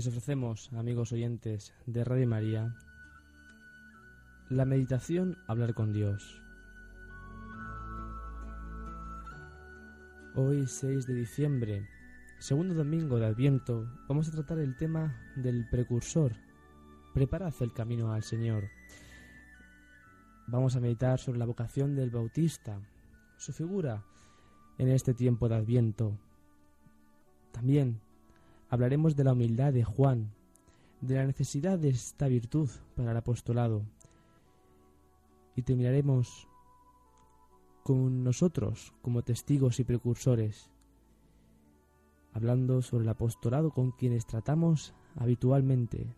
Les ofrecemos, amigos oyentes de Radio María, la meditación Hablar con Dios. Hoy, 6 de diciembre, segundo domingo de Adviento, vamos a tratar el tema del precursor. Preparad el camino al Señor. Vamos a meditar sobre la vocación del Bautista, su figura en este tiempo de Adviento. También hablaremos de la humildad de Juan, de la necesidad de esta virtud para el apostolado. Y terminaremos con nosotros como testigos y precursores, hablando sobre el apostolado con quienes tratamos habitualmente.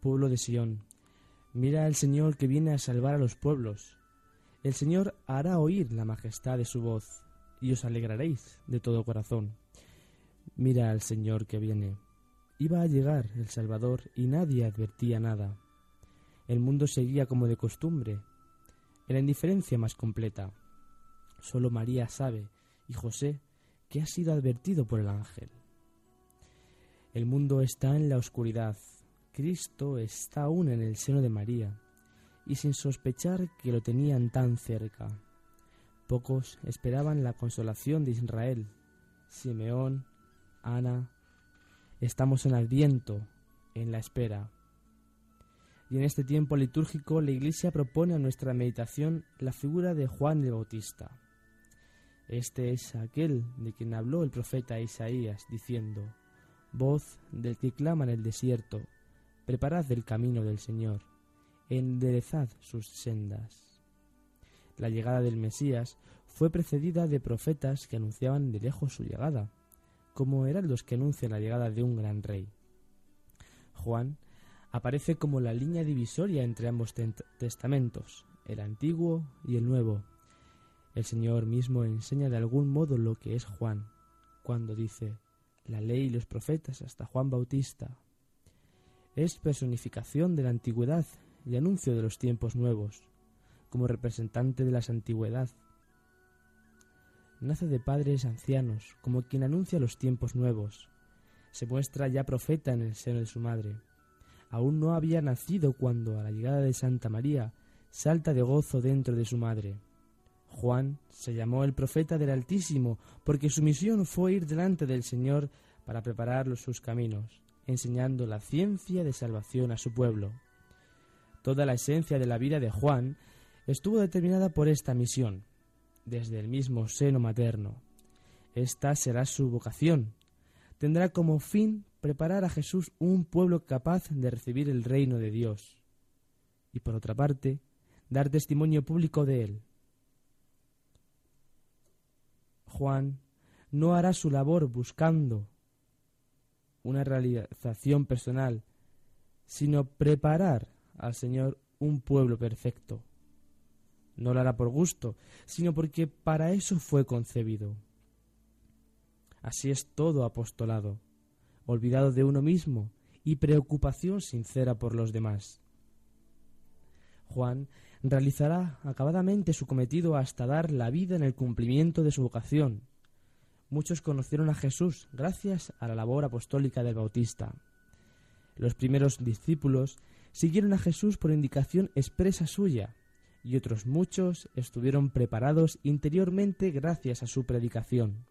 Pueblo de Sión, mira al Señor que viene a salvar a los pueblos. El Señor hará oír la majestad de su voz, y os alegraréis de todo corazón. Mira al Señor que viene. Iba a llegar el Salvador y nadie advertía nada. El mundo seguía como de costumbre, en la indiferencia más completa. Solo María sabe, y José, que ha sido advertido por el ángel. El mundo está en la oscuridad, Cristo está aún en el seno de María, y sin sospechar que lo tenían tan cerca. Pocos esperaban la consolación de Israel. Simeón, Ana, estamos en Adviento, en la espera. Y en este tiempo litúrgico la Iglesia propone a nuestra meditación la figura de Juan el Bautista. Este es aquel de quien habló el profeta Isaías, diciendo, Voz del que clama en el desierto, preparad el camino del Señor, enderezad sus sendas. La llegada del Mesías fue precedida de profetas que anunciaban de lejos su llegada, como eran los que anuncian la llegada de un gran rey. Juan aparece como la línea divisoria entre ambos testamentos, el antiguo y el nuevo. El Señor mismo enseña de algún modo lo que es Juan, cuando dice la ley y los profetas hasta Juan Bautista. Es personificación de la antigüedad y anuncio de los tiempos nuevos como representante de la antigüedad. Nace de padres ancianos, como quien anuncia los tiempos nuevos. Se muestra ya profeta en el seno de su madre. Aún no había nacido cuando, a la llegada de Santa María, salta de gozo dentro de su madre. Juan se llamó el profeta del Altísimo, porque su misión fue ir delante del Señor para preparar sus caminos, enseñando la ciencia de salvación a su pueblo. Toda la esencia de la vida de Juan estuvo determinada por esta misión, desde el mismo seno materno. Esta será su vocación. Tendrá como fin preparar a Jesús un pueblo capaz de recibir el reino de Dios. Y por otra parte, dar testimonio público de él. Juan no hará su labor buscando una realización personal, sino preparar al Señor un pueblo perfecto. No lo hará por gusto, sino porque para eso fue concebido. Así es todo apostolado, olvidado de uno mismo y preocupación sincera por los demás. Juan realizará acabadamente su cometido hasta dar la vida en el cumplimiento de su vocación. Muchos conocieron a Jesús gracias a la labor apostólica del Bautista. Los primeros discípulos siguieron a Jesús por indicación expresa suya, y otros muchos estuvieron preparados interiormente gracias a su predicación.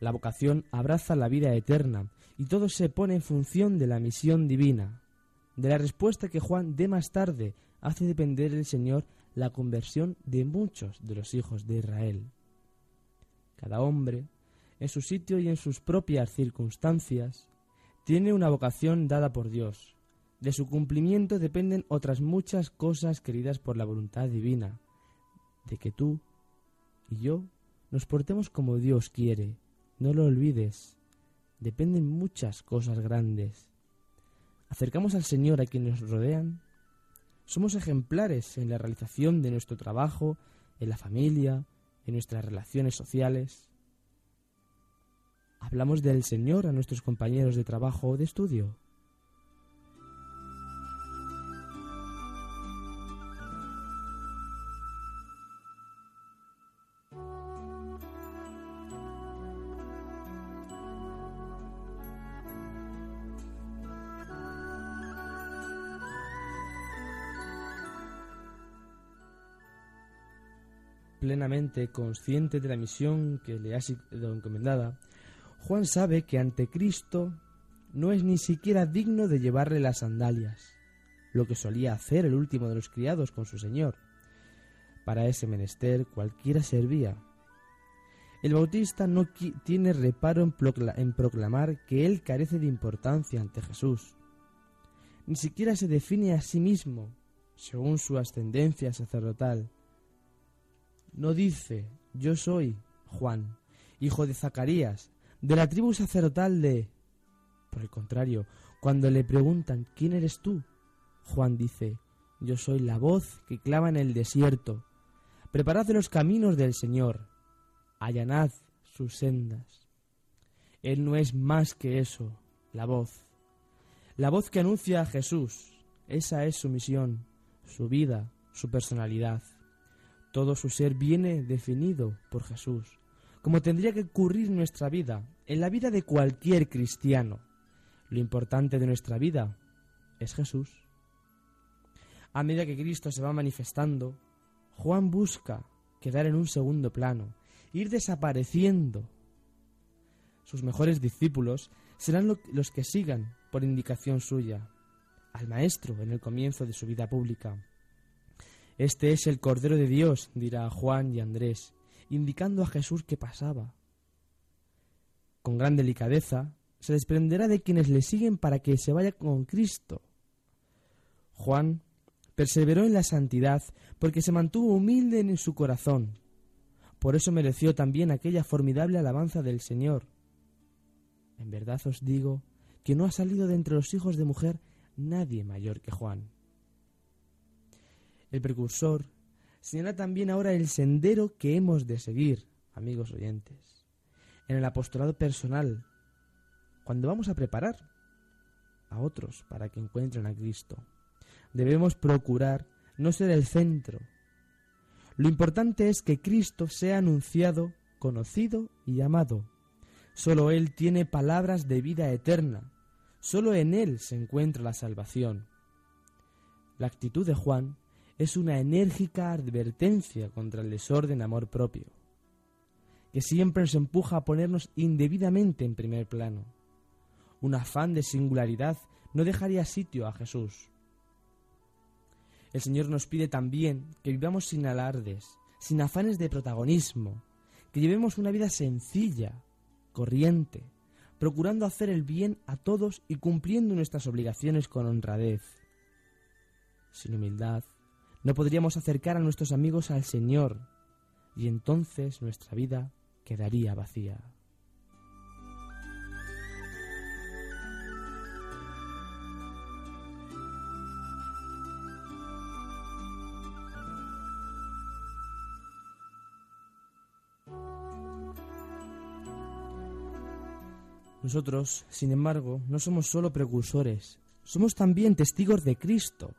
La vocación abraza la vida eterna y todo se pone en función de la misión divina. De la respuesta que Juan dé más tarde hace depender el Señor la conversión de muchos de los hijos de Israel. Cada hombre, en su sitio y en sus propias circunstancias, tiene una vocación dada por Dios, de su cumplimiento dependen otras muchas cosas queridas por la voluntad divina, de que tú y yo nos portemos como Dios quiere, no lo olvides, dependen muchas cosas grandes. Acercamos al Señor a quienes nos rodean, somos ejemplares en la realización de nuestro trabajo, en la familia, en nuestras relaciones sociales. Hablamos del Señor a nuestros compañeros de trabajo o de estudio. Plenamente consciente de la misión que le ha sido encomendada, Juan sabe que ante Cristo no es ni siquiera digno de llevarle las sandalias, lo que solía hacer el último de los criados con su señor. Para ese menester cualquiera servía. El bautista no tiene reparo en proclamar que él carece de importancia ante Jesús. Ni siquiera se define a sí mismo según su ascendencia sacerdotal. No dice, yo soy Juan, hijo de Zacarías, de la tribu sacerdotal de... Por el contrario, cuando le preguntan, ¿quién eres tú? Juan dice, yo soy la voz que clama en el desierto. Preparad los caminos del Señor, allanad sus sendas. Él no es más que eso, la voz. La voz que anuncia a Jesús. Esa es su misión su vida, su personalidad. Todo su ser viene definido por Jesús, como tendría que ocurrir en nuestra vida, en la vida de cualquier cristiano. Lo importante de nuestra vida es Jesús. A medida que Cristo se va manifestando, Juan busca quedar en un segundo plano, ir desapareciendo. Sus mejores discípulos serán los que sigan por indicación suya al Maestro en el comienzo de su vida pública. Este es el Cordero de Dios, dirá Juan y Andrés, indicando a Jesús que pasaba. Con gran delicadeza, se desprenderá de quienes le siguen para que se vaya con Cristo. Juan perseveró en la santidad porque se mantuvo humilde en su corazón. Por eso mereció también aquella formidable alabanza del Señor. En verdad os digo que no ha salido de entre los hijos de mujer nadie mayor que Juan. El precursor señala también ahora el sendero que hemos de seguir, amigos oyentes, en el apostolado personal, cuando vamos a preparar a otros para que encuentren a Cristo. Debemos procurar no ser el centro. Lo importante es que Cristo sea anunciado, conocido y amado. Solo Él tiene palabras de vida eterna Solo en Él se encuentra la salvación. La actitud de Juan es una enérgica advertencia contra el desorden amor propio, que siempre nos empuja a ponernos indebidamente en primer plano. Un afán de singularidad no dejaría sitio a Jesús. El Señor nos pide también que vivamos sin alardes, sin afanes de protagonismo, que llevemos una vida sencilla, corriente, procurando hacer el bien a todos y cumpliendo nuestras obligaciones con honradez. Sin humildad, no podríamos acercar a nuestros amigos al Señor, y entonces nuestra vida quedaría vacía. Nosotros, sin embargo, no somos solo precursores, somos también testigos de Cristo.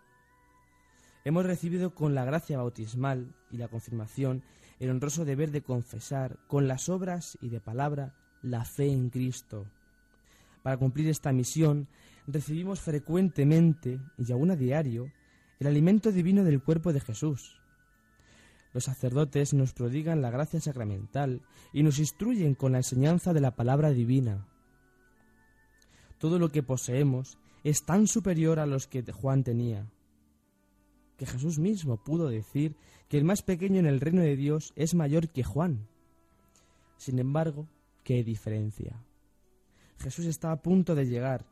Hemos recibido con la gracia bautismal y la confirmación el honroso deber de confesar con las obras y de palabra la fe en Cristo. Para cumplir esta misión recibimos frecuentemente y aún a diario el alimento divino del cuerpo de Jesús. Los sacerdotes nos prodigan la gracia sacramental y nos instruyen con la enseñanza de la palabra divina todo lo que poseemos es tan superior a los que Juan tenía, que Jesús mismo pudo decir que el más pequeño en el reino de Dios es mayor que Juan. Sin embargo, ¿qué diferencia? Jesús está a punto de llegar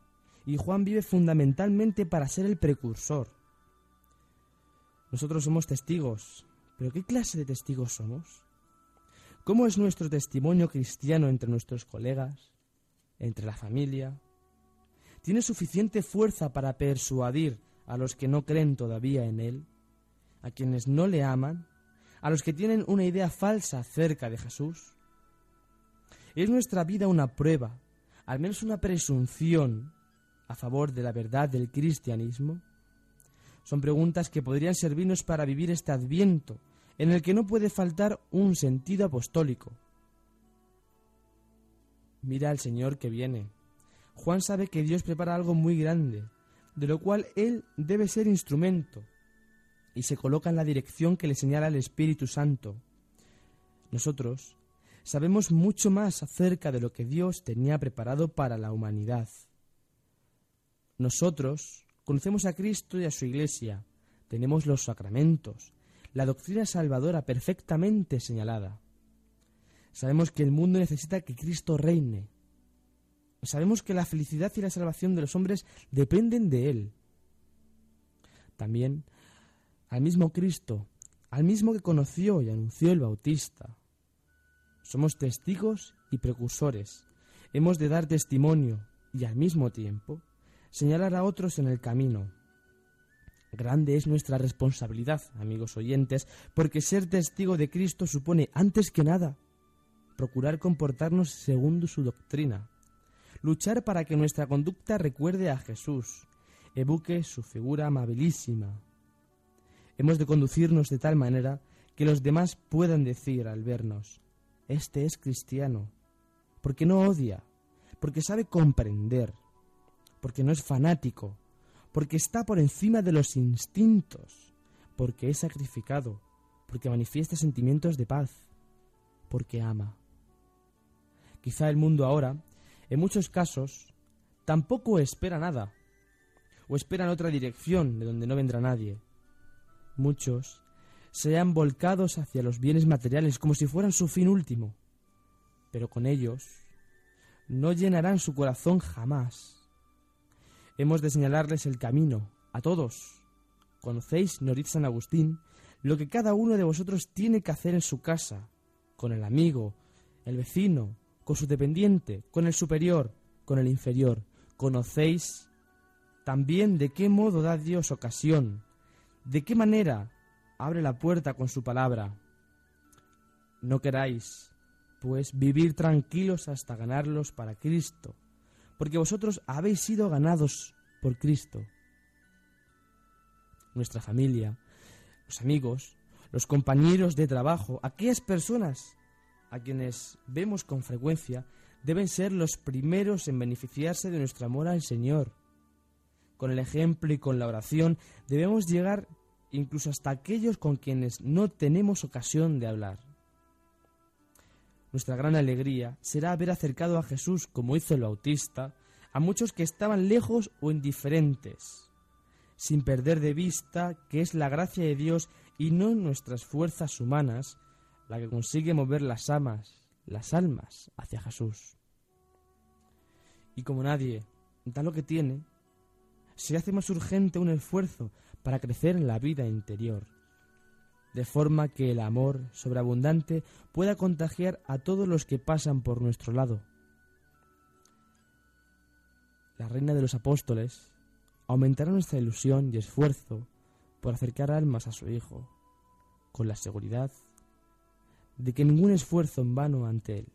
y Juan vive fundamentalmente para ser el precursor. Nosotros somos testigos, pero ¿qué clase de testigos somos? ¿Cómo es nuestro testimonio cristiano entre nuestros colegas, entre la familia, tiene suficiente fuerza para persuadir a los que no creen todavía en Él, a quienes no le aman, a los que tienen una idea falsa acerca de Jesús? ¿Es nuestra vida una prueba, al menos una presunción, a favor de la verdad del cristianismo? Son preguntas que podrían servirnos para vivir este adviento, en el que no puede faltar un sentido apostólico. Mira al Señor que viene, Juan sabe que Dios prepara algo muy grande, de lo cual él debe ser instrumento, y se coloca en la dirección que le señala el Espíritu Santo. Nosotros sabemos mucho más acerca de lo que Dios tenía preparado para la humanidad. Nosotros conocemos a Cristo y a su Iglesia, tenemos los sacramentos, la doctrina salvadora perfectamente señalada. Sabemos que el mundo necesita que Cristo reine. Sabemos que la felicidad y la salvación de los hombres dependen de Él. También al mismo Cristo, al mismo que conoció y anunció el Bautista. Somos testigos y precursores. Hemos de dar testimonio y al mismo tiempo señalar a otros en el camino. Grande es nuestra responsabilidad, amigos oyentes, porque ser testigo de Cristo supone, antes que nada, procurar comportarnos según su doctrina, luchar para que nuestra conducta recuerde a Jesús, evoque su figura amabilísima. Hemos de conducirnos de tal manera que los demás puedan decir al vernos, este es cristiano, porque no odia, porque sabe comprender, porque no es fanático, porque está por encima de los instintos, porque es sacrificado, porque manifiesta sentimientos de paz, porque ama. Quizá el mundo ahora, en muchos casos, tampoco espera nada, o espera en otra dirección de donde no vendrá nadie. Muchos se han volcados hacia los bienes materiales como si fueran su fin último, pero con ellos no llenarán su corazón jamás hemos de señalarles el camino, a todos. Conocéis, Norit San Agustín, lo que cada uno de vosotros tiene que hacer en su casa, con el amigo, el vecino, con su dependiente, con el superior, con el inferior. Conocéis también de qué modo da Dios ocasión, de qué manera abre la puerta con su palabra. No queráis, pues, vivir tranquilos hasta ganarlos para Cristo porque vosotros habéis sido ganados por Cristo. Nuestra familia, los amigos, los compañeros de trabajo, aquellas personas a quienes vemos con frecuencia, deben ser los primeros en beneficiarse de nuestro amor al Señor. Con el ejemplo y con la oración debemos llegar incluso hasta aquellos con quienes no tenemos ocasión de hablar. Nuestra gran alegría será haber acercado a Jesús, como hizo el Bautista, a muchos que estaban lejos o indiferentes, sin perder de vista que es la gracia de Dios y no nuestras fuerzas humanas la que consigue mover las almas, las almas hacia Jesús. Y como nadie da lo que tiene, se hace más urgente un esfuerzo para crecer en la vida interior de forma que el amor sobreabundante pueda contagiar a todos los que pasan por nuestro lado. La reina de los apóstoles aumentará nuestra ilusión y esfuerzo por acercar almas a su Hijo, con la seguridad de que ningún esfuerzo en vano ante Él.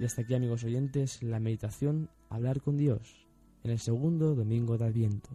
Y hasta aquí amigos oyentes, la meditación Hablar con Dios en el segundo domingo de Adviento.